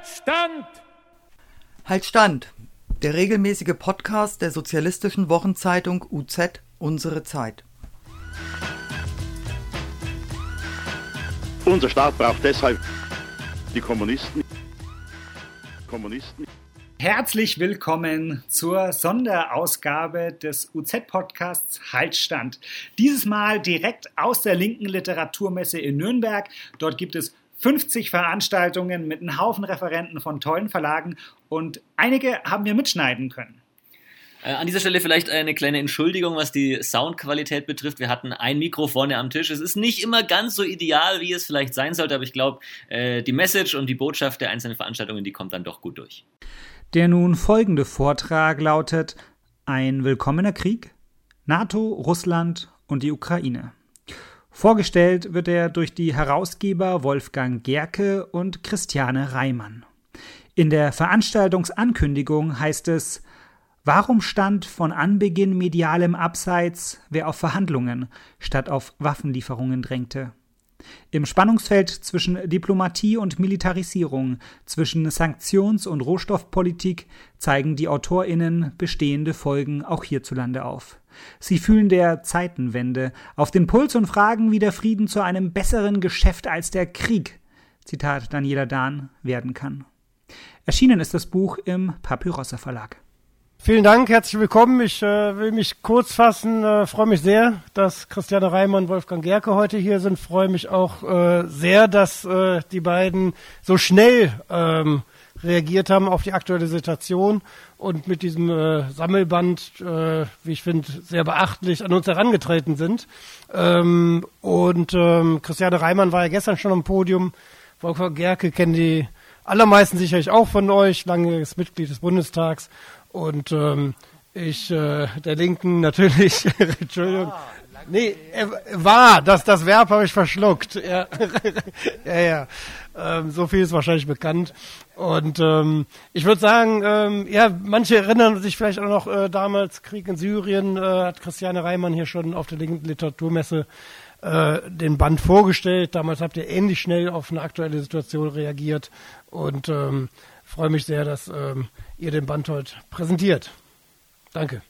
Halt Stand! Halt Stand! Der regelmäßige Podcast der sozialistischen Wochenzeitung UZ Unsere Zeit. Unser Staat braucht deshalb die Kommunisten. Kommunisten. Herzlich willkommen zur Sonderausgabe des UZ-Podcasts Haltstand. Dieses Mal direkt aus der linken Literaturmesse in Nürnberg. Dort gibt es 50 Veranstaltungen mit einem Haufen Referenten von tollen Verlagen und einige haben wir mitschneiden können. Äh, an dieser Stelle vielleicht eine kleine Entschuldigung, was die Soundqualität betrifft. Wir hatten ein Mikro vorne am Tisch. Es ist nicht immer ganz so ideal, wie es vielleicht sein sollte, aber ich glaube, äh, die Message und die Botschaft der einzelnen Veranstaltungen, die kommt dann doch gut durch. Der nun folgende Vortrag lautet Ein willkommener Krieg, NATO, Russland und die Ukraine. Vorgestellt wird er durch die Herausgeber Wolfgang Gerke und Christiane Reimann. In der Veranstaltungsankündigung heißt es Warum stand von Anbeginn medialem Abseits, wer auf Verhandlungen statt auf Waffenlieferungen drängte? Im Spannungsfeld zwischen Diplomatie und Militarisierung, zwischen Sanktions- und Rohstoffpolitik zeigen die Autorinnen bestehende Folgen auch hierzulande auf. Sie fühlen der Zeitenwende auf den Puls und fragen, wie der Frieden zu einem besseren Geschäft als der Krieg, Zitat Daniela Dahn, werden kann. Erschienen ist das Buch im Papyrossa Verlag. Vielen Dank, herzlich willkommen. Ich äh, will mich kurz fassen. Äh, freue mich sehr, dass Christiane Reimann und Wolfgang Gerke heute hier sind. Freue mich auch äh, sehr, dass äh, die beiden so schnell ähm, reagiert haben auf die aktuelle Situation und mit diesem äh, Sammelband, äh, wie ich finde, sehr beachtlich an uns herangetreten sind. Ähm, und ähm, Christiane Reimann war ja gestern schon am Podium. Wolfgang Gerke kennen die allermeisten sicherlich auch von euch, langes Mitglied des Bundestags und ähm, ich äh, der Linken natürlich, Entschuldigung, nee, war, das, das Verb habe ich verschluckt. Ja, ja, ja. Ähm, so viel ist wahrscheinlich bekannt. Und ähm, ich würde sagen, ähm, ja, manche erinnern sich vielleicht auch noch äh, damals Krieg in Syrien, äh, hat Christiane Reimann hier schon auf der Literaturmesse äh, den Band vorgestellt. Damals habt ihr ähnlich schnell auf eine aktuelle Situation reagiert und ähm, freue mich sehr, dass ähm, ihr den Band heute präsentiert. Danke.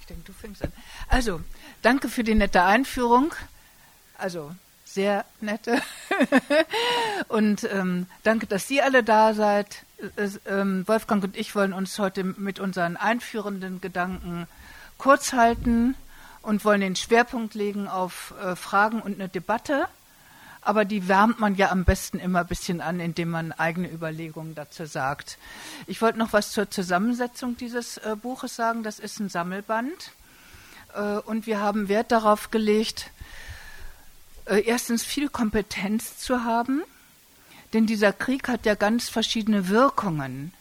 Ich denke, du fängst an. Also, danke für die nette Einführung. Also, sehr nette. und ähm, danke, dass Sie alle da seid. Es, ähm, Wolfgang und ich wollen uns heute mit unseren einführenden Gedanken kurz halten und wollen den Schwerpunkt legen auf äh, Fragen und eine Debatte. Aber die wärmt man ja am besten immer ein bisschen an, indem man eigene Überlegungen dazu sagt. Ich wollte noch was zur Zusammensetzung dieses äh, Buches sagen. Das ist ein Sammelband. Äh, und wir haben Wert darauf gelegt, äh, erstens viel Kompetenz zu haben. Denn dieser Krieg hat ja ganz verschiedene Wirkungen.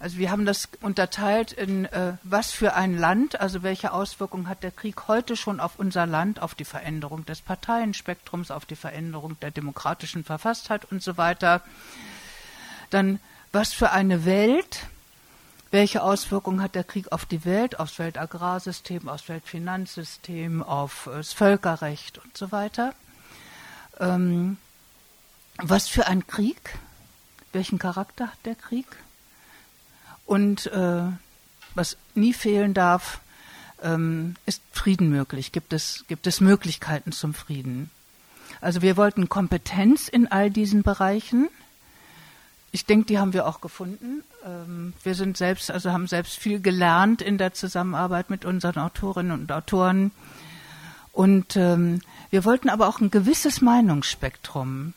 Also wir haben das unterteilt in äh, was für ein Land, also welche Auswirkungen hat der Krieg heute schon auf unser Land, auf die Veränderung des Parteienspektrums, auf die Veränderung der demokratischen Verfasstheit und so weiter. Dann was für eine Welt, welche Auswirkungen hat der Krieg auf die Welt, aufs Weltagrarsystem, aufs Weltfinanzsystem, auf das Völkerrecht und so weiter. Ähm, was für ein Krieg, welchen Charakter hat der Krieg? Und äh, was nie fehlen darf, ähm, ist Frieden möglich. Gibt es, gibt es Möglichkeiten zum Frieden? Also wir wollten Kompetenz in all diesen Bereichen. Ich denke, die haben wir auch gefunden. Ähm, wir sind selbst, also haben selbst viel gelernt in der Zusammenarbeit mit unseren Autorinnen und Autoren. Und ähm, wir wollten aber auch ein gewisses Meinungsspektrum,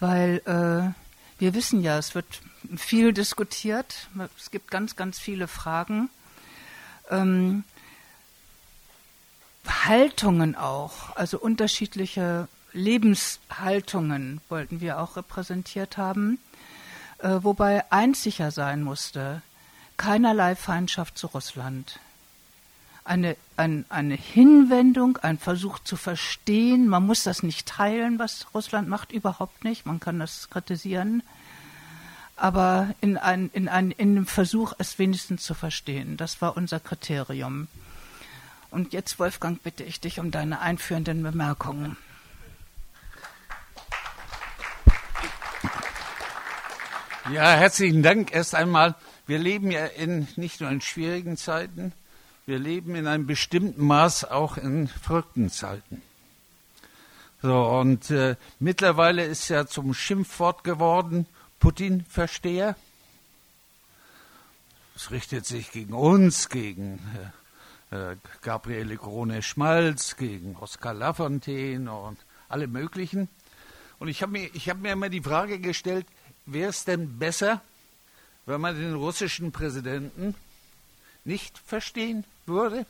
weil äh, wir wissen ja, es wird viel diskutiert. Es gibt ganz, ganz viele Fragen. Ähm, Haltungen auch, also unterschiedliche Lebenshaltungen wollten wir auch repräsentiert haben, äh, wobei eins sicher sein musste, keinerlei Feindschaft zu Russland. Eine, ein, eine Hinwendung, ein Versuch zu verstehen, man muss das nicht teilen, was Russland macht, überhaupt nicht, man kann das kritisieren, aber in, ein, in, ein, in einem Versuch, es wenigstens zu verstehen. Das war unser Kriterium. Und jetzt, Wolfgang, bitte ich dich um deine einführenden Bemerkungen. Ja, herzlichen Dank erst einmal. Wir leben ja in, nicht nur in schwierigen Zeiten, wir leben in einem bestimmten Maß auch in verrückten Zeiten. So, und äh, mittlerweile ist ja zum Schimpfwort geworden, Putin-Versteher. Es richtet sich gegen uns, gegen äh, äh Gabriele Krone-Schmalz, gegen Oskar Lafontaine und alle möglichen. Und ich habe mir, hab mir immer die Frage gestellt, wäre es denn besser, wenn man den russischen Präsidenten nicht verstehen würde?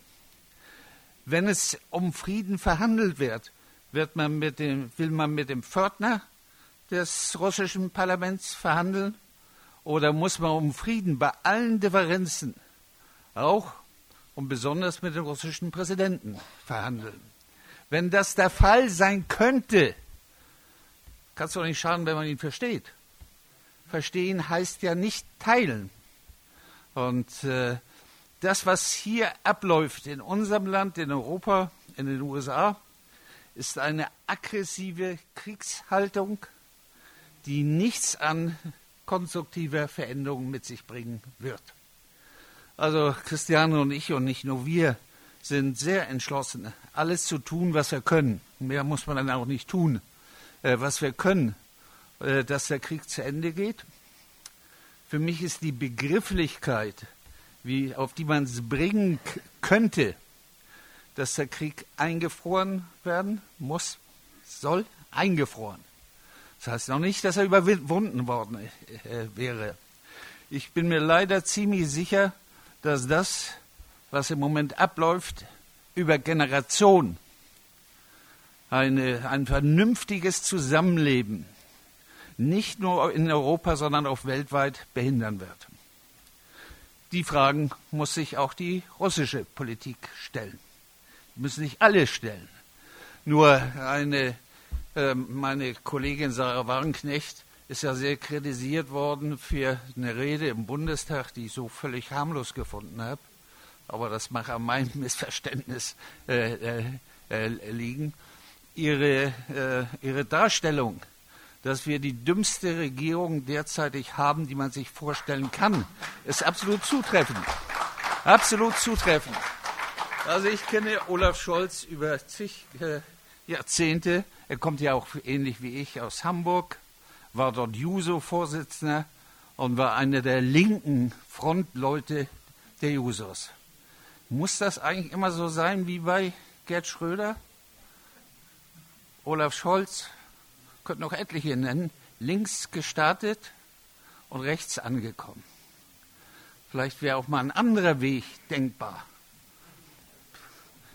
Wenn es um Frieden verhandelt wird, wird man mit dem, will man mit dem Pförtner des russischen Parlaments verhandeln? Oder muss man um Frieden bei allen Differenzen auch und besonders mit dem russischen Präsidenten verhandeln? Wenn das der Fall sein könnte, kann es doch nicht schaden, wenn man ihn versteht verstehen heißt ja nicht teilen. Und äh, das, was hier abläuft in unserem Land, in Europa, in den USA, ist eine aggressive Kriegshaltung, die nichts an konstruktiver Veränderung mit sich bringen wird. Also Christiane und ich und nicht nur wir sind sehr entschlossen, alles zu tun, was wir können. Mehr muss man dann auch nicht tun, äh, was wir können, dass der Krieg zu Ende geht. Für mich ist die Begrifflichkeit, wie, auf die man es bringen könnte, dass der Krieg eingefroren werden muss, soll, eingefroren. Das heißt noch nicht, dass er überwunden worden äh, wäre. Ich bin mir leider ziemlich sicher, dass das, was im Moment abläuft, über Generationen eine, ein vernünftiges Zusammenleben nicht nur in Europa, sondern auch weltweit behindern wird. Die Fragen muss sich auch die russische Politik stellen. Die müssen sich alle stellen. Nur eine, äh, meine Kollegin Sarah Wagenknecht ist ja sehr kritisiert worden für eine Rede im Bundestag, die ich so völlig harmlos gefunden habe. Aber das mag an meinem Missverständnis äh, äh, äh liegen. Ihre, äh, ihre Darstellung dass wir die dümmste Regierung derzeitig haben, die man sich vorstellen kann, ist absolut zutreffend. Absolut zutreffend. Also ich kenne Olaf Scholz über zig äh, Jahrzehnte. Er kommt ja auch ähnlich wie ich aus Hamburg, war dort Juso-Vorsitzender und war einer der linken Frontleute der Jusos. Muss das eigentlich immer so sein wie bei Gerd Schröder? Olaf Scholz könnte noch etliche nennen, links gestartet und rechts angekommen. Vielleicht wäre auch mal ein anderer Weg denkbar.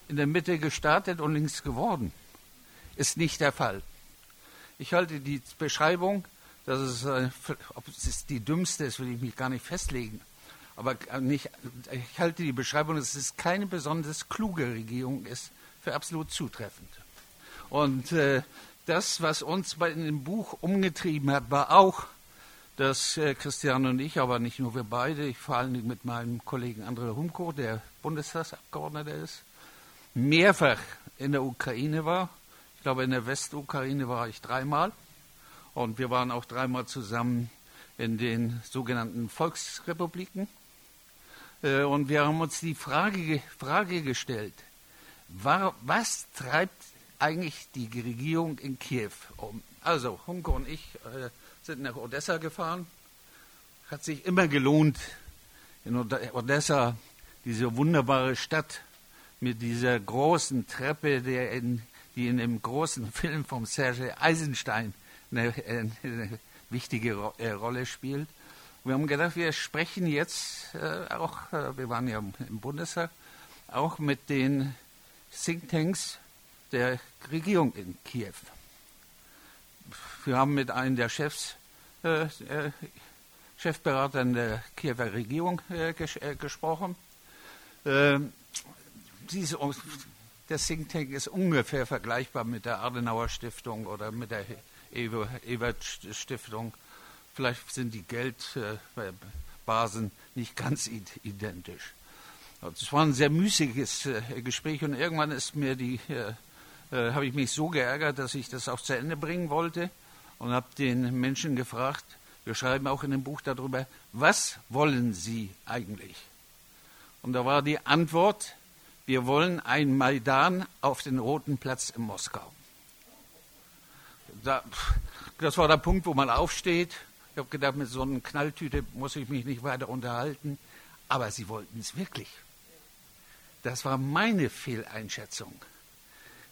In der Mitte gestartet und links geworden. Ist nicht der Fall. Ich halte die Beschreibung, dass es, äh, ob es die dümmste ist, will ich mich gar nicht festlegen. Aber nicht, ich halte die Beschreibung, dass es keine besonders kluge Regierung ist, für absolut zutreffend. Und äh, das, was uns bei dem Buch umgetrieben hat, war auch, dass äh, Christian und ich, aber nicht nur wir beide, ich vor Dingen mit meinem Kollegen André Humko, der Bundestagsabgeordneter ist, mehrfach in der Ukraine war. Ich glaube, in der Westukraine war ich dreimal. Und wir waren auch dreimal zusammen in den sogenannten Volksrepubliken. Äh, und wir haben uns die Frage, Frage gestellt, was treibt eigentlich die Regierung in Kiew um. Also, Hunke und ich äh, sind nach Odessa gefahren. Hat sich immer gelohnt, in Odessa, diese wunderbare Stadt mit dieser großen Treppe, der in, die in dem großen Film von Serge Eisenstein eine, eine wichtige Ro äh, Rolle spielt. Wir haben gedacht, wir sprechen jetzt äh, auch, äh, wir waren ja im Bundestag, auch mit den Thinktanks der Regierung in Kiew. Wir haben mit einem der Chefs, äh, äh, Chefberatern der Kiewer Regierung äh, ges äh, gesprochen. Ähm, diese, der Think Tank ist ungefähr vergleichbar mit der Adenauer Stiftung oder mit der Ebert Stiftung. Vielleicht sind die Geldbasen nicht ganz identisch. Es war ein sehr müßiges äh, Gespräch und irgendwann ist mir die, äh, habe ich mich so geärgert, dass ich das auch zu Ende bringen wollte und habe den Menschen gefragt, wir schreiben auch in dem Buch darüber, was wollen Sie eigentlich? Und da war die Antwort, wir wollen ein Maidan auf den Roten Platz in Moskau. Da, das war der Punkt, wo man aufsteht. Ich habe gedacht, mit so einer Knalltüte muss ich mich nicht weiter unterhalten. Aber sie wollten es wirklich. Das war meine Fehleinschätzung.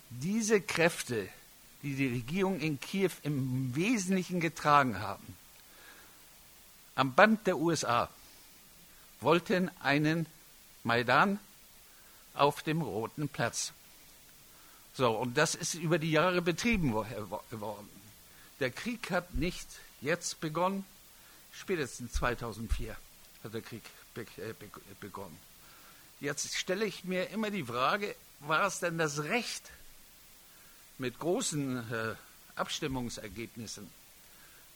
Diese Kräfte, die die Regierung in Kiew im Wesentlichen getragen haben, am Band der USA, wollten einen Maidan auf dem Roten Platz. So, und das ist über die Jahre betrieben worden. Der Krieg hat nicht jetzt begonnen, spätestens 2004 hat der Krieg äh, begonnen. Jetzt stelle ich mir immer die Frage, war es denn das Recht mit großen äh, Abstimmungsergebnissen,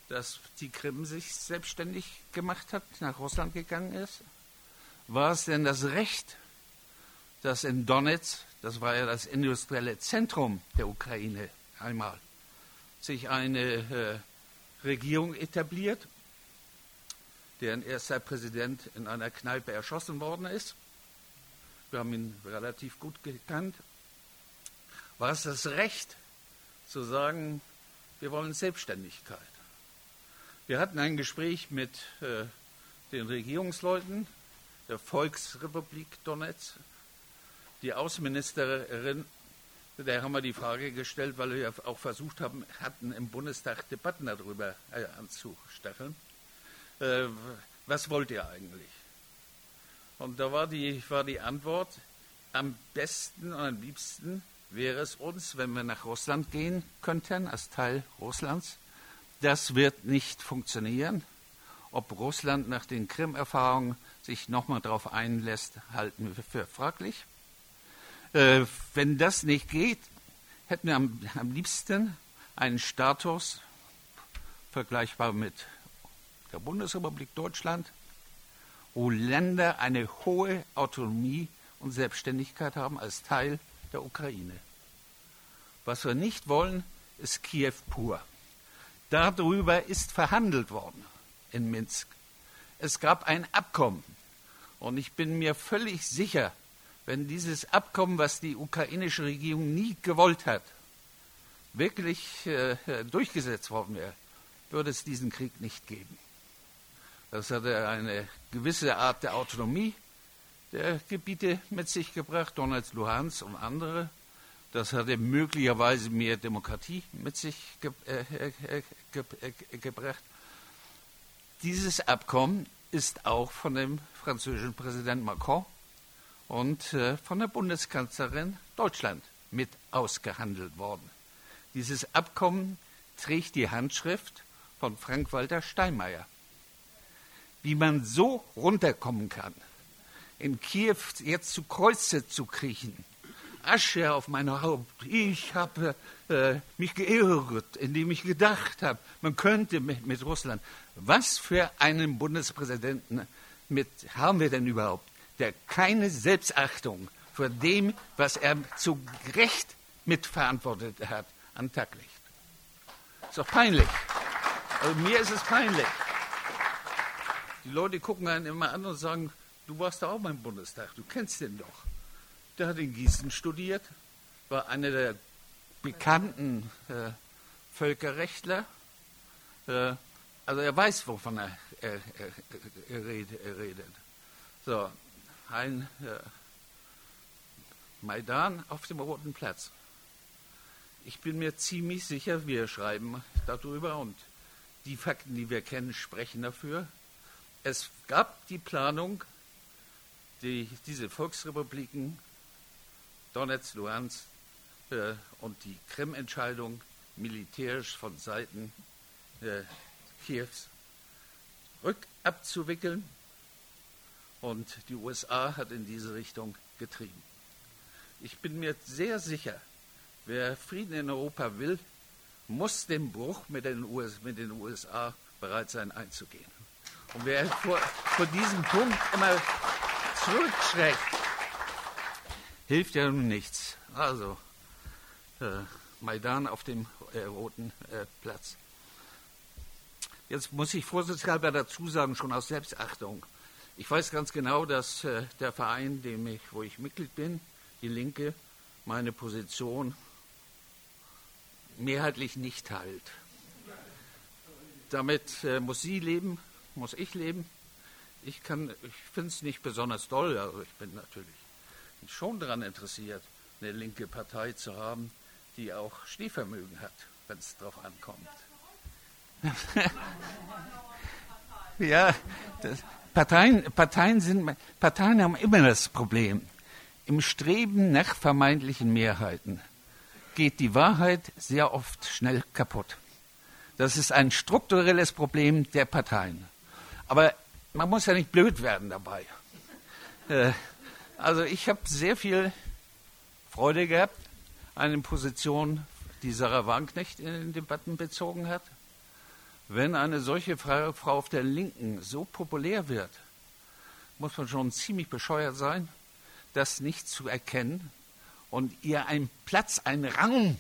dass die Krim sich selbstständig gemacht hat, nach Russland gegangen ist? War es denn das Recht, dass in Donetsk, das war ja das industrielle Zentrum der Ukraine einmal, sich eine äh, Regierung etabliert, deren erster Präsident in einer Kneipe erschossen worden ist? Wir haben ihn relativ gut gekannt. War es das Recht zu sagen, wir wollen Selbstständigkeit? Wir hatten ein Gespräch mit äh, den Regierungsleuten der Volksrepublik Donetsk. Die Außenministerin, der haben wir die Frage gestellt, weil wir auch versucht haben, hatten im Bundestag Debatten darüber äh, anzustacheln. Äh, was wollt ihr eigentlich? Und da war die, war die Antwort, am besten und am liebsten wäre es uns, wenn wir nach Russland gehen könnten, als Teil Russlands. Das wird nicht funktionieren. Ob Russland nach den Krim-Erfahrungen sich nochmal darauf einlässt, halten wir für fraglich. Äh, wenn das nicht geht, hätten wir am, am liebsten einen Status vergleichbar mit der Bundesrepublik Deutschland, wo Länder eine hohe Autonomie und Selbstständigkeit haben als Teil der Ukraine. Was wir nicht wollen, ist Kiew pur. Darüber ist verhandelt worden in Minsk. Es gab ein Abkommen. Und ich bin mir völlig sicher, wenn dieses Abkommen, was die ukrainische Regierung nie gewollt hat, wirklich äh, durchgesetzt worden wäre, würde es diesen Krieg nicht geben. Das hatte eine gewisse Art der Autonomie der Gebiete mit sich gebracht, Donetsk, Luhansk und andere. Das hatte möglicherweise mehr Demokratie mit sich ge äh, äh, ge äh, gebracht. Dieses Abkommen ist auch von dem französischen Präsident Macron und äh, von der Bundeskanzlerin Deutschland mit ausgehandelt worden. Dieses Abkommen trägt die Handschrift von Frank-Walter Steinmeier wie man so runterkommen kann, in Kiew jetzt zu Kreuze zu kriechen. Asche auf mein Haupt. Ich habe äh, mich geirrt, indem ich gedacht habe, man könnte mit, mit, Russland. Was für einen Bundespräsidenten mit, haben wir denn überhaupt, der keine Selbstachtung vor dem, was er zu Recht mitverantwortet hat, an den Tag legt? Ist doch peinlich. Also mir ist es peinlich. Die Leute gucken einen immer an und sagen, du warst da auch beim Bundestag, du kennst den doch. Der hat in Gießen studiert, war einer der bekannten äh, Völkerrechtler. Äh, also er weiß, wovon er, er, er, redet, er redet. So, ein äh, Maidan auf dem Roten Platz. Ich bin mir ziemlich sicher, wir schreiben darüber und die Fakten, die wir kennen, sprechen dafür es gab die Planung, die, diese Volksrepubliken, Donetsk, Luhansk äh, und die Krim-Entscheidung militärisch von Seiten äh, Kiews rückabzuwickeln. Und die USA hat in diese Richtung getrieben. Ich bin mir sehr sicher, wer Frieden in Europa will, muss den Bruch mit den, US, mit den USA bereit sein einzugehen. Und wer vor, vor diesem Punkt immer zurückschreckt, hilft ja nun nichts. Also, äh, Maidan auf dem äh, roten äh, Platz. Jetzt muss ich vorsichtshalber dazu sagen, schon aus Selbstachtung. Ich weiß ganz genau, dass äh, der Verein, dem ich, wo ich Mitglied bin, die Linke, meine Position mehrheitlich nicht teilt. Damit äh, muss sie leben, muss ich leben. Ich, ich finde es nicht besonders toll, also ich bin natürlich schon daran interessiert, eine linke Partei zu haben, die auch Stehvermögen hat, wenn es darauf ankommt. ja, das, Parteien, Parteien, sind, Parteien haben immer das Problem. Im Streben nach vermeintlichen Mehrheiten geht die Wahrheit sehr oft schnell kaputt. Das ist ein strukturelles Problem der Parteien. Aber man muss ja nicht blöd werden dabei. Äh, also ich habe sehr viel Freude gehabt eine Position, die Sarah Wagenknecht in den Debatten bezogen hat. Wenn eine solche Frau auf der Linken so populär wird, muss man schon ziemlich bescheuert sein, das nicht zu erkennen und ihr einen Platz, einen Rang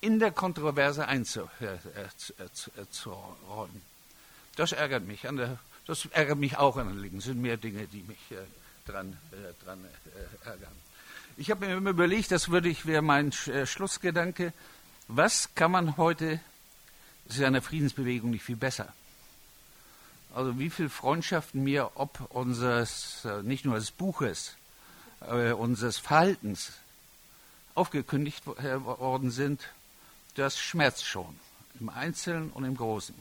in der Kontroverse einzuräumen. Das ärgert mich. Das ärgert mich auch an Linken. Es sind mehr Dinge, die mich äh, dran, äh, dran äh, ärgern. Ich habe mir immer überlegt, das würde ich wäre mein äh, Schlussgedanke. Was kann man heute, das ist eine Friedensbewegung nicht viel besser. Also wie viele Freundschaften mir ob unseres, äh, nicht nur des Buches, äh, unseres Verhaltens aufgekündigt worden sind, das schmerzt schon, im Einzelnen und im Großen.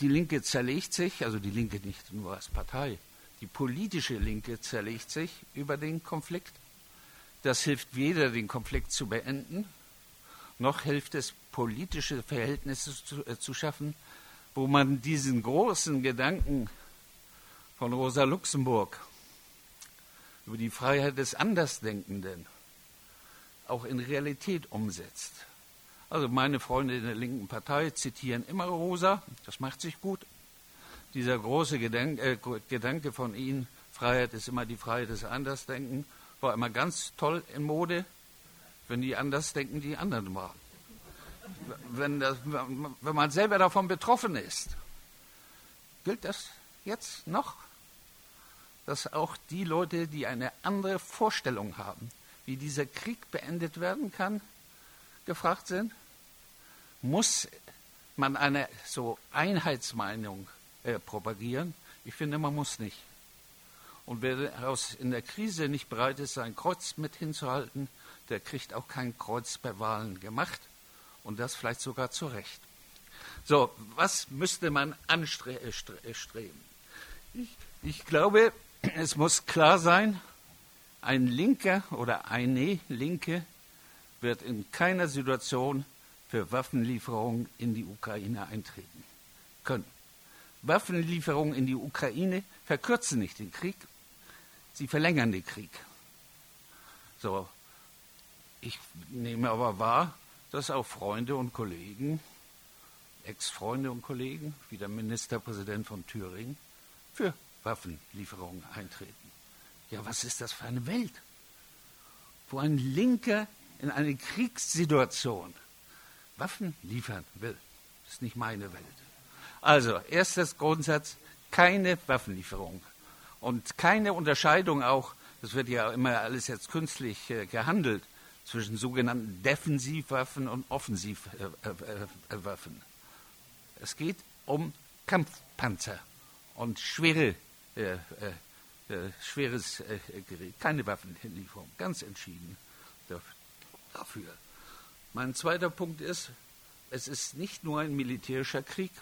Die Linke zerlegt sich, also die Linke nicht nur als Partei, die politische Linke zerlegt sich über den Konflikt. Das hilft weder, den Konflikt zu beenden, noch hilft es, politische Verhältnisse zu, äh, zu schaffen, wo man diesen großen Gedanken von Rosa Luxemburg über die Freiheit des Andersdenkenden auch in Realität umsetzt. Also meine Freunde in der linken Partei zitieren immer Rosa, das macht sich gut. Dieser große Gedanke, äh, Gedanke von Ihnen, Freiheit ist immer die Freiheit des Andersdenken, war immer ganz toll in Mode, wenn die Andersdenken die anderen waren. Wenn, das, wenn man selber davon betroffen ist, gilt das jetzt noch, dass auch die Leute, die eine andere Vorstellung haben, wie dieser Krieg beendet werden kann, gefragt sind? Muss man eine so Einheitsmeinung äh, propagieren. Ich finde, man muss nicht. Und wer aus, in der Krise nicht bereit ist, sein Kreuz mit hinzuhalten, der kriegt auch kein Kreuz bei Wahlen gemacht. Und das vielleicht sogar zu Recht. So, was müsste man anstreben? Ich, ich glaube, es muss klar sein, ein Linker oder eine Linke wird in keiner Situation für Waffenlieferungen in die Ukraine eintreten können. Waffenlieferungen in die Ukraine verkürzen nicht den Krieg, sie verlängern den Krieg. So, ich nehme aber wahr, dass auch Freunde und Kollegen, Ex-Freunde und Kollegen, wie der Ministerpräsident von Thüringen, für Waffenlieferungen eintreten. Ja, was ist das für eine Welt, wo ein Linker in eine Kriegssituation Waffen liefern will? Das ist nicht meine Welt. Also, erstes Grundsatz, keine Waffenlieferung und keine Unterscheidung auch, das wird ja immer alles jetzt künstlich äh, gehandelt, zwischen sogenannten Defensivwaffen und Offensivwaffen. es geht um Kampfpanzer und schwere, äh, äh, äh schweres äh, Gerät, keine Waffenlieferung, ganz entschieden dafür. Mein zweiter Punkt ist, es ist nicht nur ein militärischer Krieg,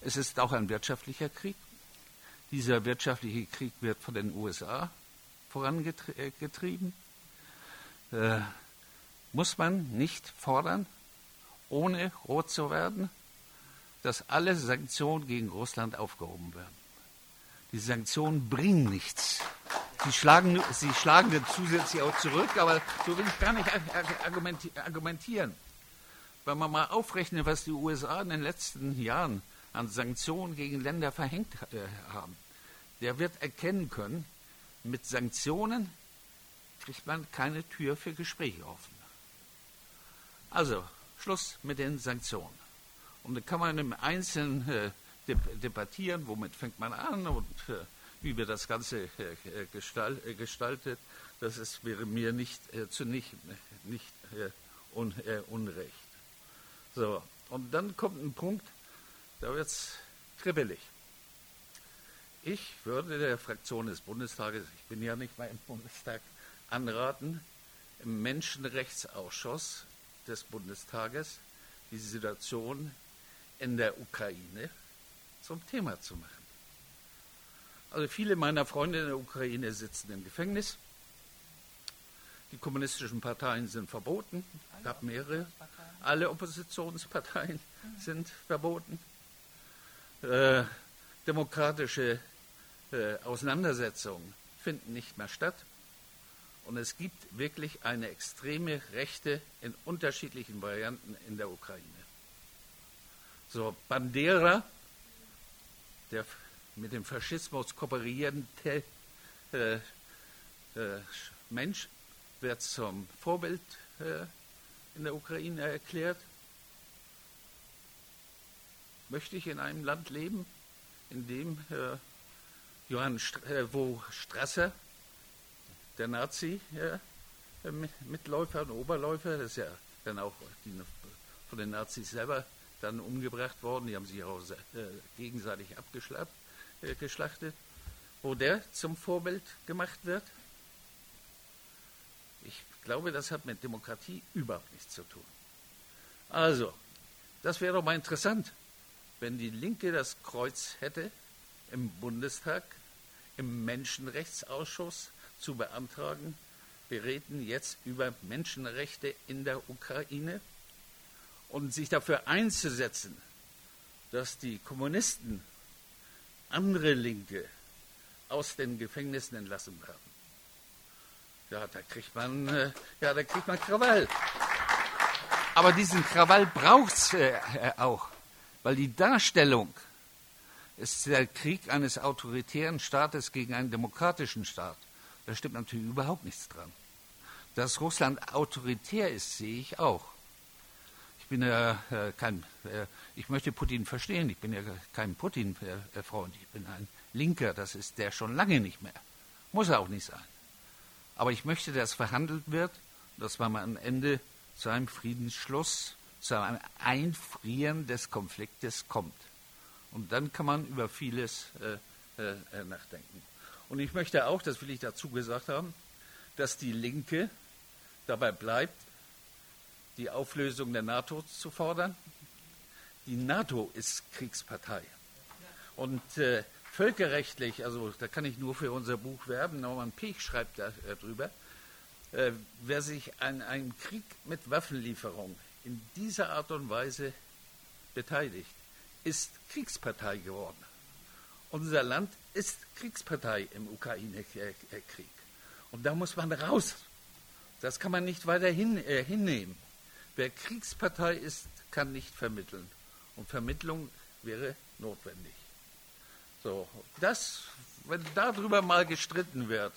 es ist auch ein wirtschaftlicher Krieg. Dieser wirtschaftliche Krieg wird von den USA vorangetrieben. Äh, muss man nicht fordern, ohne rot zu werden, dass alle Sanktionen gegen Russland aufgehoben werden. Die Sanktionen bringen nichts. Sie schlagen, sie schlagen zusätzlich auch zurück, aber so will ich gar nicht argumentieren. Wenn man mal aufrechnet, was die USA in den letzten Jahren an Sanktionen gegen Länder verhängt äh, haben, der wird erkennen können, mit Sanktionen kriegt man keine Tür für Gespräche offen. Also, Schluss mit den Sanktionen. Und dann kann man im Einzelnen äh, debattieren, womit fängt man an und äh, wie wir das Ganze äh, äh gestalt, gestaltet. Das ist, wäre mir nicht zu nicht, nicht un, unrecht. So, und dann kommt ein Punkt, da wird es kribbelig. Ich würde der Fraktion des Bundestages, ich bin ja nicht mal im Bundestag, anraten, im Menschenrechtsausschuss des Bundestages die Situation in der Ukraine zum Thema zu machen. Also viele meiner Freunde in der Ukraine sitzen im Gefängnis. Die kommunistischen Parteien sind verboten. Es gab mehrere. Alle Oppositionsparteien sind verboten. Äh, demokratische äh, Auseinandersetzungen finden nicht mehr statt. Und es gibt wirklich eine extreme Rechte in unterschiedlichen Varianten in der Ukraine. So, Bandera, der mit dem Faschismus kooperierende äh, äh, Mensch, wird zum Vorbild äh, in der Ukraine erklärt. Möchte ich in einem Land leben, in dem äh, Johann St äh, wo Strasser, der Nazi, Mitläufer und Oberläufer, das ist ja dann auch die, von den Nazis selber dann umgebracht worden, die haben sich auch äh, gegenseitig abgeschlachtet, äh, wo der zum Vorbild gemacht wird. Ich glaube, das hat mit Demokratie überhaupt nichts zu tun. Also, das wäre doch mal interessant, wenn die Linke das Kreuz hätte, im Bundestag, im Menschenrechtsausschuss zu beantragen, wir reden jetzt über Menschenrechte in der Ukraine und sich dafür einzusetzen, dass die Kommunisten andere Linke aus den Gefängnissen entlassen werden. Ja, da kriegt man, äh, ja, da kriegt man Krawall. Aber diesen Krawall braucht es äh, auch, weil die Darstellung ist der Krieg eines autoritären Staates gegen einen demokratischen Staat. Da stimmt natürlich überhaupt nichts dran. Dass Russland autoritär ist, sehe ich auch bin ja äh, kein, äh, ich möchte Putin verstehen, ich bin ja kein Putin-Freund, ich bin ein Linker, das ist der schon lange nicht mehr. Muss er auch nicht sein. Aber ich möchte, dass verhandelt wird, dass man am Ende zu einem Friedensschluss, zu einem Einfrieren des Konfliktes kommt. Und dann kann man über vieles äh, äh, äh nachdenken. Und ich möchte auch, das will ich dazu gesagt haben, dass die Linke dabei bleibt, die Auflösung der NATO zu fordern. Die NATO ist Kriegspartei. Und äh, völkerrechtlich, also da kann ich nur für unser Buch werben, Norman Pech schreibt darüber, äh, äh, wer sich an einem Krieg mit Waffenlieferung in dieser Art und Weise beteiligt, ist Kriegspartei geworden. Unser Land ist Kriegspartei im Ukraine-Krieg. Und da muss man raus. Das kann man nicht weiter hin, äh, hinnehmen. Wer Kriegspartei ist, kann nicht vermitteln. Und Vermittlung wäre notwendig. So, das, wenn darüber mal gestritten wird,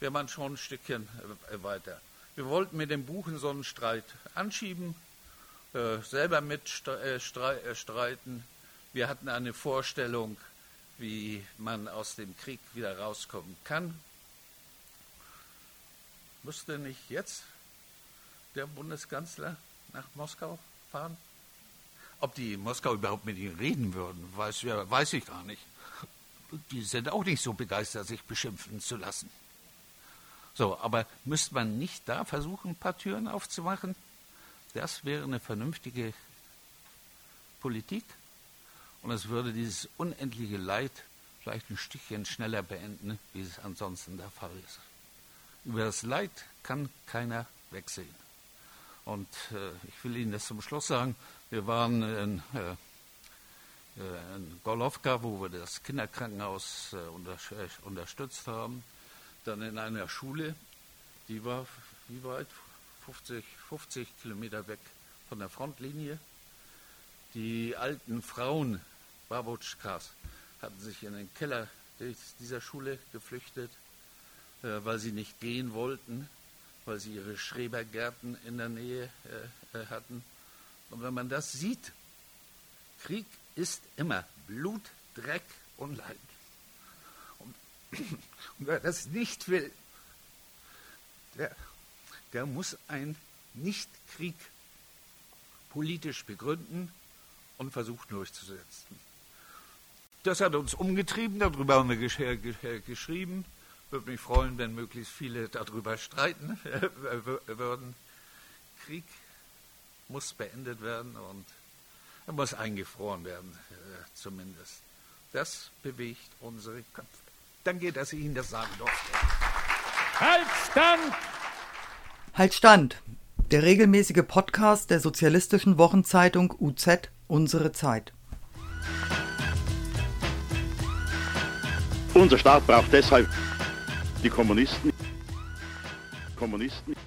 wäre man schon ein Stückchen äh, weiter. Wir wollten mit dem Buch so einen Streit anschieben, äh, selber mitstreiten. Äh, Wir hatten eine Vorstellung, wie man aus dem Krieg wieder rauskommen kann. Müsste nicht jetzt der Bundeskanzler nach Moskau fahren? Ob die in Moskau überhaupt mit ihnen reden würden, weiß, weiß ich gar nicht. Die sind auch nicht so begeistert, sich beschimpfen zu lassen. So, aber müsste man nicht da versuchen, ein paar Türen aufzumachen? Das wäre eine vernünftige Politik und es würde dieses unendliche Leid vielleicht ein Stückchen schneller beenden, wie es ansonsten der Fall ist. Über das Leid kann keiner wegsehen. Und äh, ich will Ihnen das zum Schluss sagen. Wir waren in, äh, äh in Golowka, wo wir das Kinderkrankenhaus äh, unter, äh, unterstützt haben. Dann in einer Schule, die war wie weit? 50, 50 Kilometer weg von der Frontlinie. Die alten Frauen, Babotschkas, hatten sich in den Keller dieser Schule geflüchtet, äh, weil sie nicht gehen wollten weil sie ihre Schrebergärten in der Nähe äh, äh hatten. Und wenn man das sieht, Krieg ist immer Blut, Dreck und Leid. Und, und wer das nicht will, der, der muss einen Nichtkrieg politisch begründen und versucht durchzusetzen. Das hat uns umgetrieben, darüber haben wir gesch gesch geschrieben. Würde mich freuen, wenn möglichst viele darüber streiten würden. Krieg muss beendet werden und er muss eingefroren werden, äh, zumindest. Das bewegt unsere Köpfe. Danke, dass ich Ihnen das sagen durfte. Halt stand! Halt stand! Der regelmäßige Podcast der sozialistischen Wochenzeitung UZ Unsere Zeit. Unser Staat braucht deshalb die Kommunisten. Kommunisten.